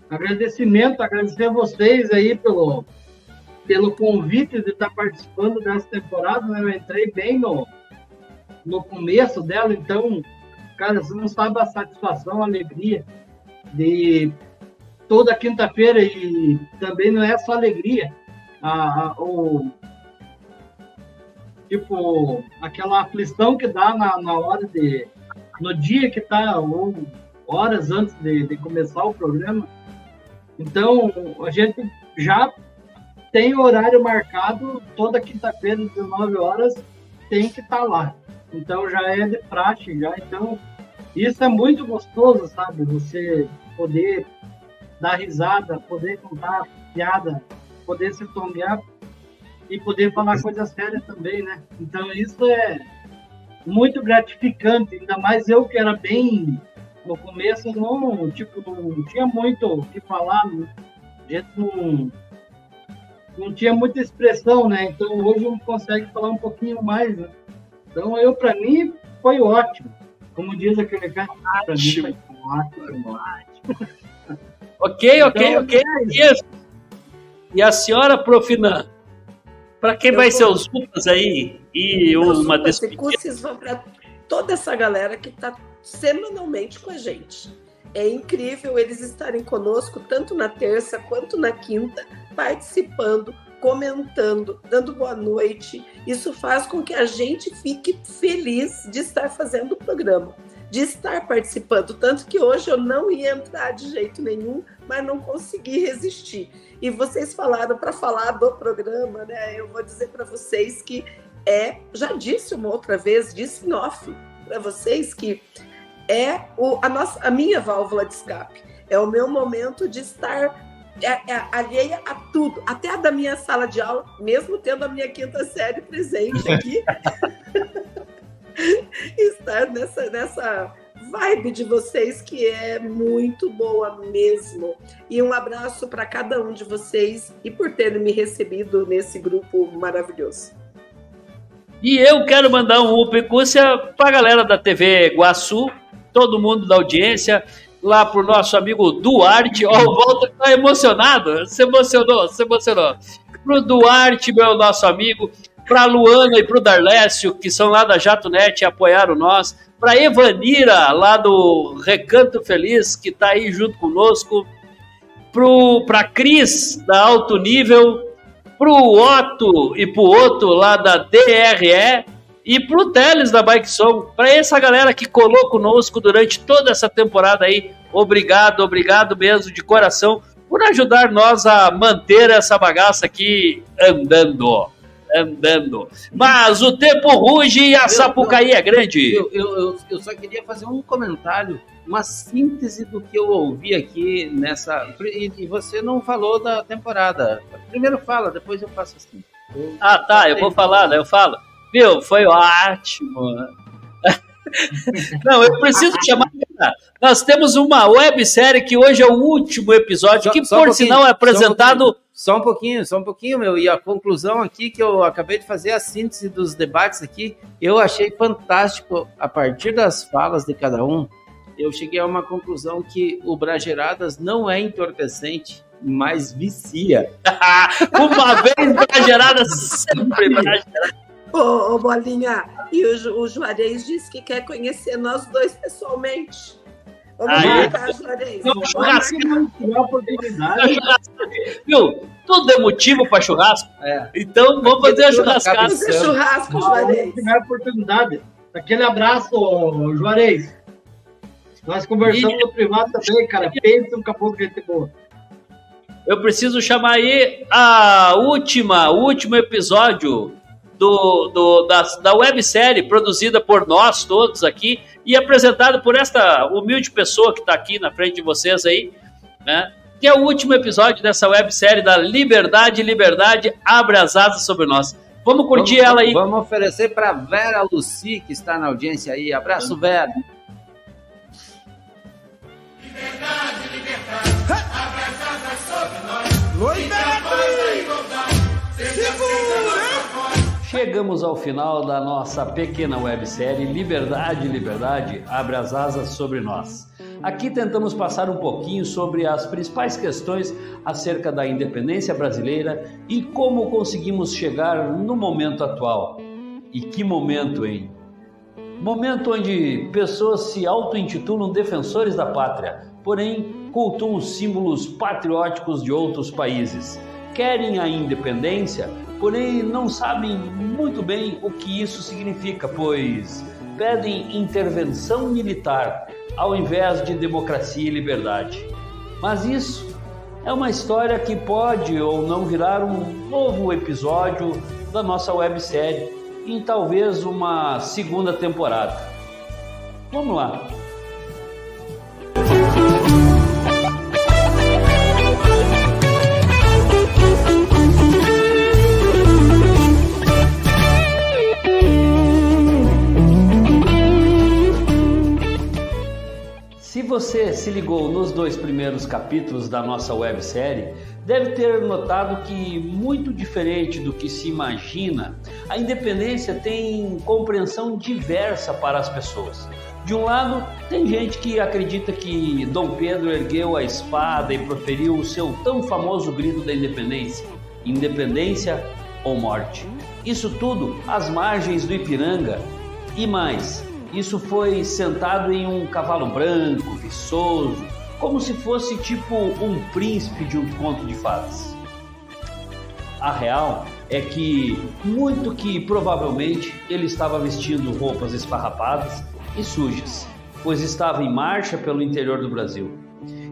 agradecimento, agradecer a vocês aí pelo, pelo convite de estar participando dessa temporada. Né? Eu entrei bem no, no começo dela, então, cara, você não sabe a satisfação, a alegria de toda quinta-feira e também não é só alegria. A, a, o, tipo, aquela aflição que dá na, na hora de. no dia que tá, ou horas antes de, de começar o programa. Então, a gente já tem horário marcado, toda quinta-feira, 19 horas, tem que estar tá lá. Então já é de praxe, já. Então, isso é muito gostoso, sabe? Você poder dar risada, poder contar piada, poder se tomear e poder falar coisas sérias também, né? Então isso é muito gratificante, ainda mais eu que era bem no começo não, tipo, não tinha muito o que falar, né? a gente não não tinha muita expressão, né? Então hoje não consegue falar um pouquinho mais, né? Então eu, para mim, foi ótimo. Como diz aquele cara, para mim foi ótimo, ótimo. Ok, ok, então, ok. É e a senhora, Profinan, para quem eu vai vou... ser os culpas aí e uma despedida? Os vão para toda essa galera que está semanalmente com a gente. É incrível eles estarem conosco tanto na terça quanto na quinta, participando, comentando, dando boa noite. Isso faz com que a gente fique feliz de estar fazendo o programa, de estar participando. Tanto que hoje eu não ia entrar de jeito nenhum, mas não consegui resistir. E vocês falaram para falar do programa, né? Eu vou dizer para vocês que é, já disse uma outra vez, disse em off para vocês que é o, a, nossa, a minha válvula de escape. É o meu momento de estar é, é, alheia a tudo, até a da minha sala de aula, mesmo tendo a minha quinta série presente aqui. estar nessa, nessa vibe de vocês que é muito boa mesmo. E um abraço para cada um de vocês e por terem me recebido nesse grupo maravilhoso. E eu quero mandar um upecúcia para a galera da TV Guaçu, todo mundo da audiência, lá pro nosso amigo Duarte. Ó, o Walter tá emocionado, se emocionou, se emocionou. Pro Duarte, meu nosso amigo, pra Luana e pro Darlécio, que são lá da Jato Net e apoiaram nós, pra Evanira, lá do Recanto Feliz, que tá aí junto conosco, pro, pra Cris, da Alto Nível, pro Otto e pro Otto, lá da DRE, e pro Teles da Bike Som, para essa galera que colou conosco durante toda essa temporada aí, obrigado, obrigado mesmo de coração por ajudar nós a manter essa bagaça aqui andando. Andando. Mas o tempo ruge e a Sapucaí é grande. Eu, eu, eu, eu só queria fazer um comentário, uma síntese do que eu ouvi aqui nessa. E, e você não falou da temporada. Primeiro fala, depois eu faço assim. Eu ah, tá, eu vou falar, né? Eu falo. Viu, foi ótimo. Não, eu preciso chamar. Nós temos uma websérie que hoje é o último episódio, só, que só por um sinal é apresentado. Só um, pouquinho, só um pouquinho, meu. E a conclusão aqui que eu acabei de fazer a síntese dos debates aqui, eu achei fantástico a partir das falas de cada um. Eu cheguei a uma conclusão que o Brageradas não é entorpecente, mas vicia. uma vez Brageradas, sempre Brageradas. Ô, ô, Bolinha, e o, o Juarez disse que quer conhecer nós dois pessoalmente. Vamos Aí, marcar, Juarez. Vamos marcar. oportunidade. Viu? Tudo é motivo para churrasco. É. Então vamos fazer a churrascada. Vamos fazer churrasco, Juarez. Primeira oportunidade. Aquele abraço, Juarez. Nós conversamos e... no privado também, cara. Pensa um caboclo que gente boa. Eu preciso chamar aí a última, o último episódio do, do, da, da websérie produzida por nós todos aqui e apresentado por esta humilde pessoa que está aqui na frente de vocês aí, né? Que é o último episódio dessa websérie da Liberdade, Liberdade, abre as asas sobre nós. Vamos curtir vamos, ela aí. Vamos oferecer para Vera Luci, que está na audiência aí. Abraço, Vera. Liberdade, liberdade, abre as asas sobre nós. Liberdade! Segura! Chegamos ao final da nossa pequena websérie Liberdade, Liberdade, abre as asas sobre nós. Aqui tentamos passar um pouquinho sobre as principais questões acerca da independência brasileira e como conseguimos chegar no momento atual. E que momento, hein? Momento onde pessoas se auto-intitulam defensores da pátria, porém cultuam os símbolos patrióticos de outros países. Querem a independência, porém não sabem muito bem o que isso significa, pois pedem intervenção militar ao invés de democracia e liberdade. Mas isso é uma história que pode ou não virar um novo episódio da nossa websérie em talvez uma segunda temporada. Vamos lá. Você se ligou nos dois primeiros capítulos da nossa websérie, deve ter notado que, muito diferente do que se imagina, a independência tem compreensão diversa para as pessoas. De um lado, tem gente que acredita que Dom Pedro ergueu a espada e proferiu o seu tão famoso grito da independência: independência ou morte. Isso tudo às margens do Ipiranga e mais isso foi sentado em um cavalo branco, viçoso, como se fosse tipo um príncipe de um conto de fadas. A real é que, muito que provavelmente, ele estava vestindo roupas esfarrapadas e sujas, pois estava em marcha pelo interior do Brasil.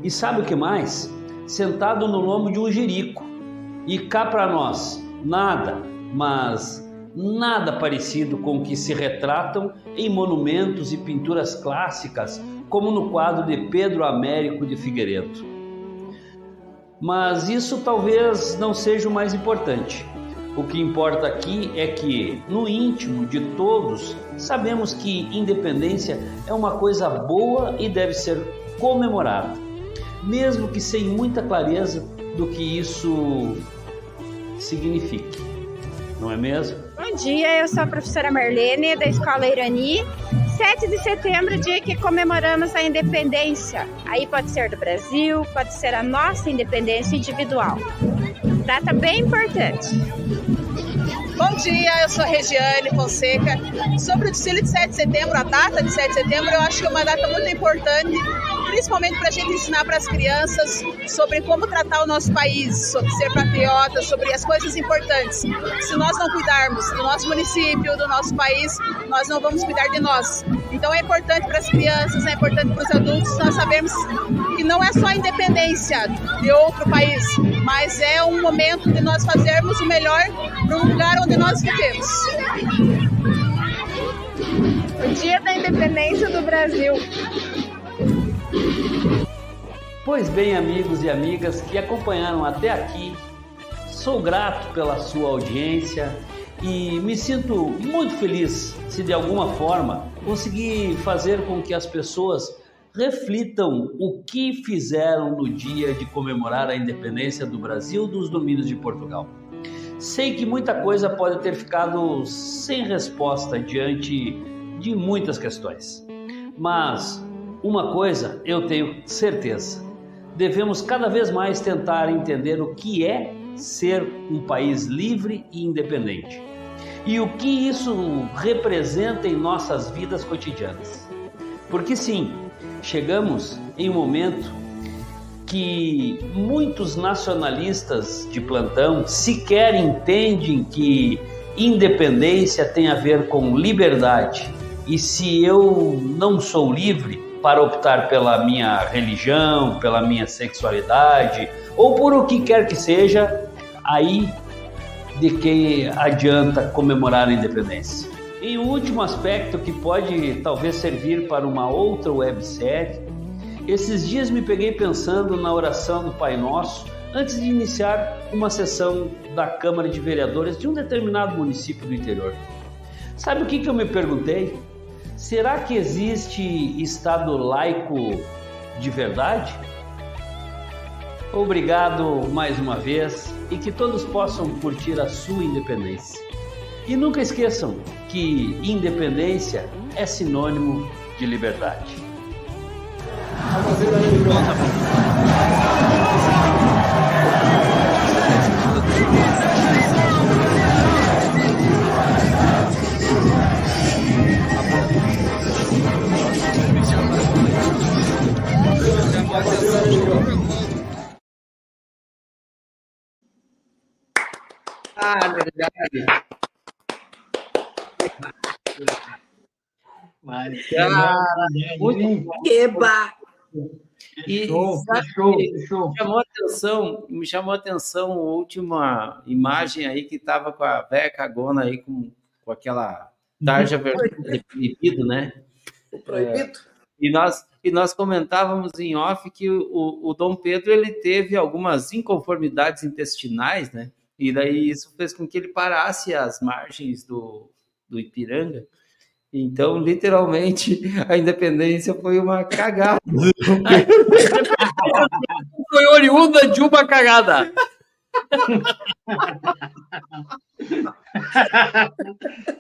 E sabe o que mais? Sentado no lombo de um jerico. E cá para nós, nada, mas nada parecido com o que se retratam em monumentos e pinturas clássicas, como no quadro de Pedro Américo de Figueiredo. Mas isso talvez não seja o mais importante. O que importa aqui é que, no íntimo de todos, sabemos que independência é uma coisa boa e deve ser comemorada, mesmo que sem muita clareza do que isso signifique. Não é mesmo? Bom dia, eu sou a professora Marlene, da Escola Irani. 7 de setembro, dia que comemoramos a independência. Aí pode ser do Brasil, pode ser a nossa independência individual. Data bem importante. Bom dia, eu sou Regiane Fonseca. Sobre o desfile de 7 de setembro, a data de 7 de setembro, eu acho que é uma data muito importante, principalmente para a gente ensinar para as crianças sobre como tratar o nosso país, sobre ser patriota, sobre as coisas importantes. Se nós não cuidarmos do nosso município, do nosso país, nós não vamos cuidar de nós. Então é importante para as crianças, é importante para os adultos nós sabermos que não é só a independência de outro país, mas é um momento de nós fazermos o melhor para um lugar onde nós vivemos. O dia da independência do Brasil. Pois bem, amigos e amigas que acompanharam até aqui, sou grato pela sua audiência e me sinto muito feliz se de alguma forma conseguir fazer com que as pessoas reflitam o que fizeram no dia de comemorar a independência do Brasil dos domínios de Portugal. Sei que muita coisa pode ter ficado sem resposta diante de muitas questões, mas uma coisa eu tenho certeza: devemos cada vez mais tentar entender o que é ser um país livre e independente. E o que isso representa em nossas vidas cotidianas. Porque sim, chegamos em um momento que muitos nacionalistas de plantão sequer entendem que independência tem a ver com liberdade. E se eu não sou livre para optar pela minha religião, pela minha sexualidade ou por o que quer que seja, aí de que adianta comemorar a independência. E o último aspecto que pode talvez servir para uma outra websérie, esses dias me peguei pensando na oração do Pai Nosso antes de iniciar uma sessão da Câmara de Vereadores de um determinado município do interior. Sabe o que, que eu me perguntei? Será que existe Estado laico de verdade? Obrigado mais uma vez e que todos possam curtir a sua independência. E nunca esqueçam que independência é sinônimo de liberdade. Ah, verdade. Cara, muito bom. Eba! E Show, sabe show, show. me chamou a atenção, me chamou a atenção a última imagem aí que estava com a véia cagona aí com, com aquela tarja vermelha proibido, né? O proibido? E nós, e nós comentávamos em off que o, o Dom Pedro ele teve algumas inconformidades intestinais, né? E daí isso fez com que ele parasse às margens do, do Ipiranga. Então, literalmente, a independência foi uma cagada. Foi oriunda de uma cagada.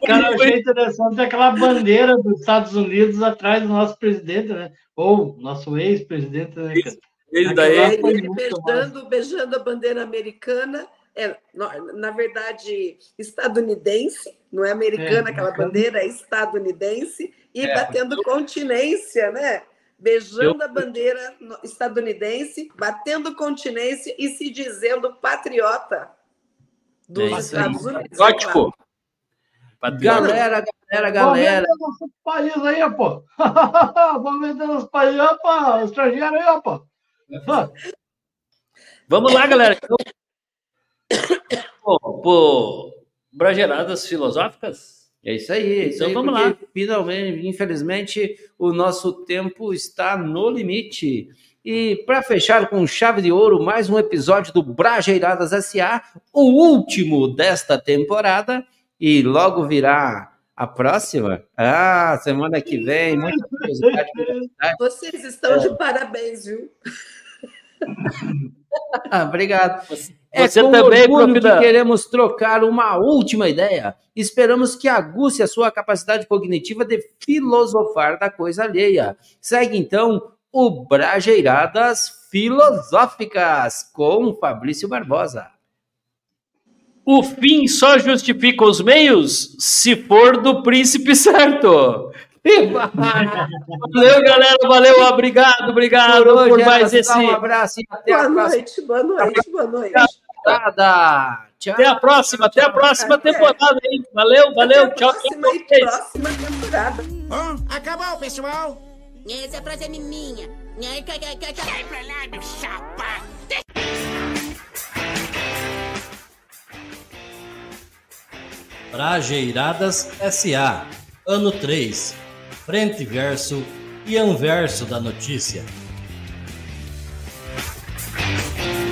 Cara, eu achei interessante aquela bandeira dos Estados Unidos atrás do nosso presidente, né? Ou nosso ex-presidente, né? cara? Ele daí- Ele, massa. beijando, beijando a bandeira americana, é, na, verdade, estadunidense, não é americana É, aquela bandeira, é estadunidense, e É, batendo continência, né? Beijando a bandeira estadunidense, batendo continência e se dizendo patriota dos É aí. Estados Unidos. Gótico. Patriota. Galera, galera, Vamos galera. vender nosso país aí, pô. Vamos vender nosso país, opa, estrangeiro aí, opa. Vamos lá, galera. Pô, pô, brageradas filosóficas? É isso aí, é isso Então aí, vamos lá. Finalmente, infelizmente, o nosso tempo está no limite. E para fechar com chave de ouro, mais um episódio do Brajeiradas SA, o último desta temporada, e logo virá a próxima. Ah, semana que vem, muita curiosidade. Vocês estão de parabéns, viu? Ah, Obrigado. É Você com também, orgulho que queremos trocar uma última ideia. Esperamos que aguce a sua capacidade cognitiva de filosofar da coisa alheia. Segue então o Brajeiradas Filosóficas com Fabrício Barbosa. O fim só justifica os meios se for do príncipe certo. Valeu, galera. Valeu, obrigado, obrigado Por hoje por mais esse. Um abraço e até Boa a próxima noite, boa noite, boa noite. Temporada. Tchau. Até a próxima, até a próxima Até. temporada, hein? Valeu, valeu, Até a tchau. próxima e vocês. próxima temporada. Acabou, pessoal! Essa frase é minha. Sai pra lá, meu chapa! Brajeiradas SA, ano 3, frente verso e anverso da notícia.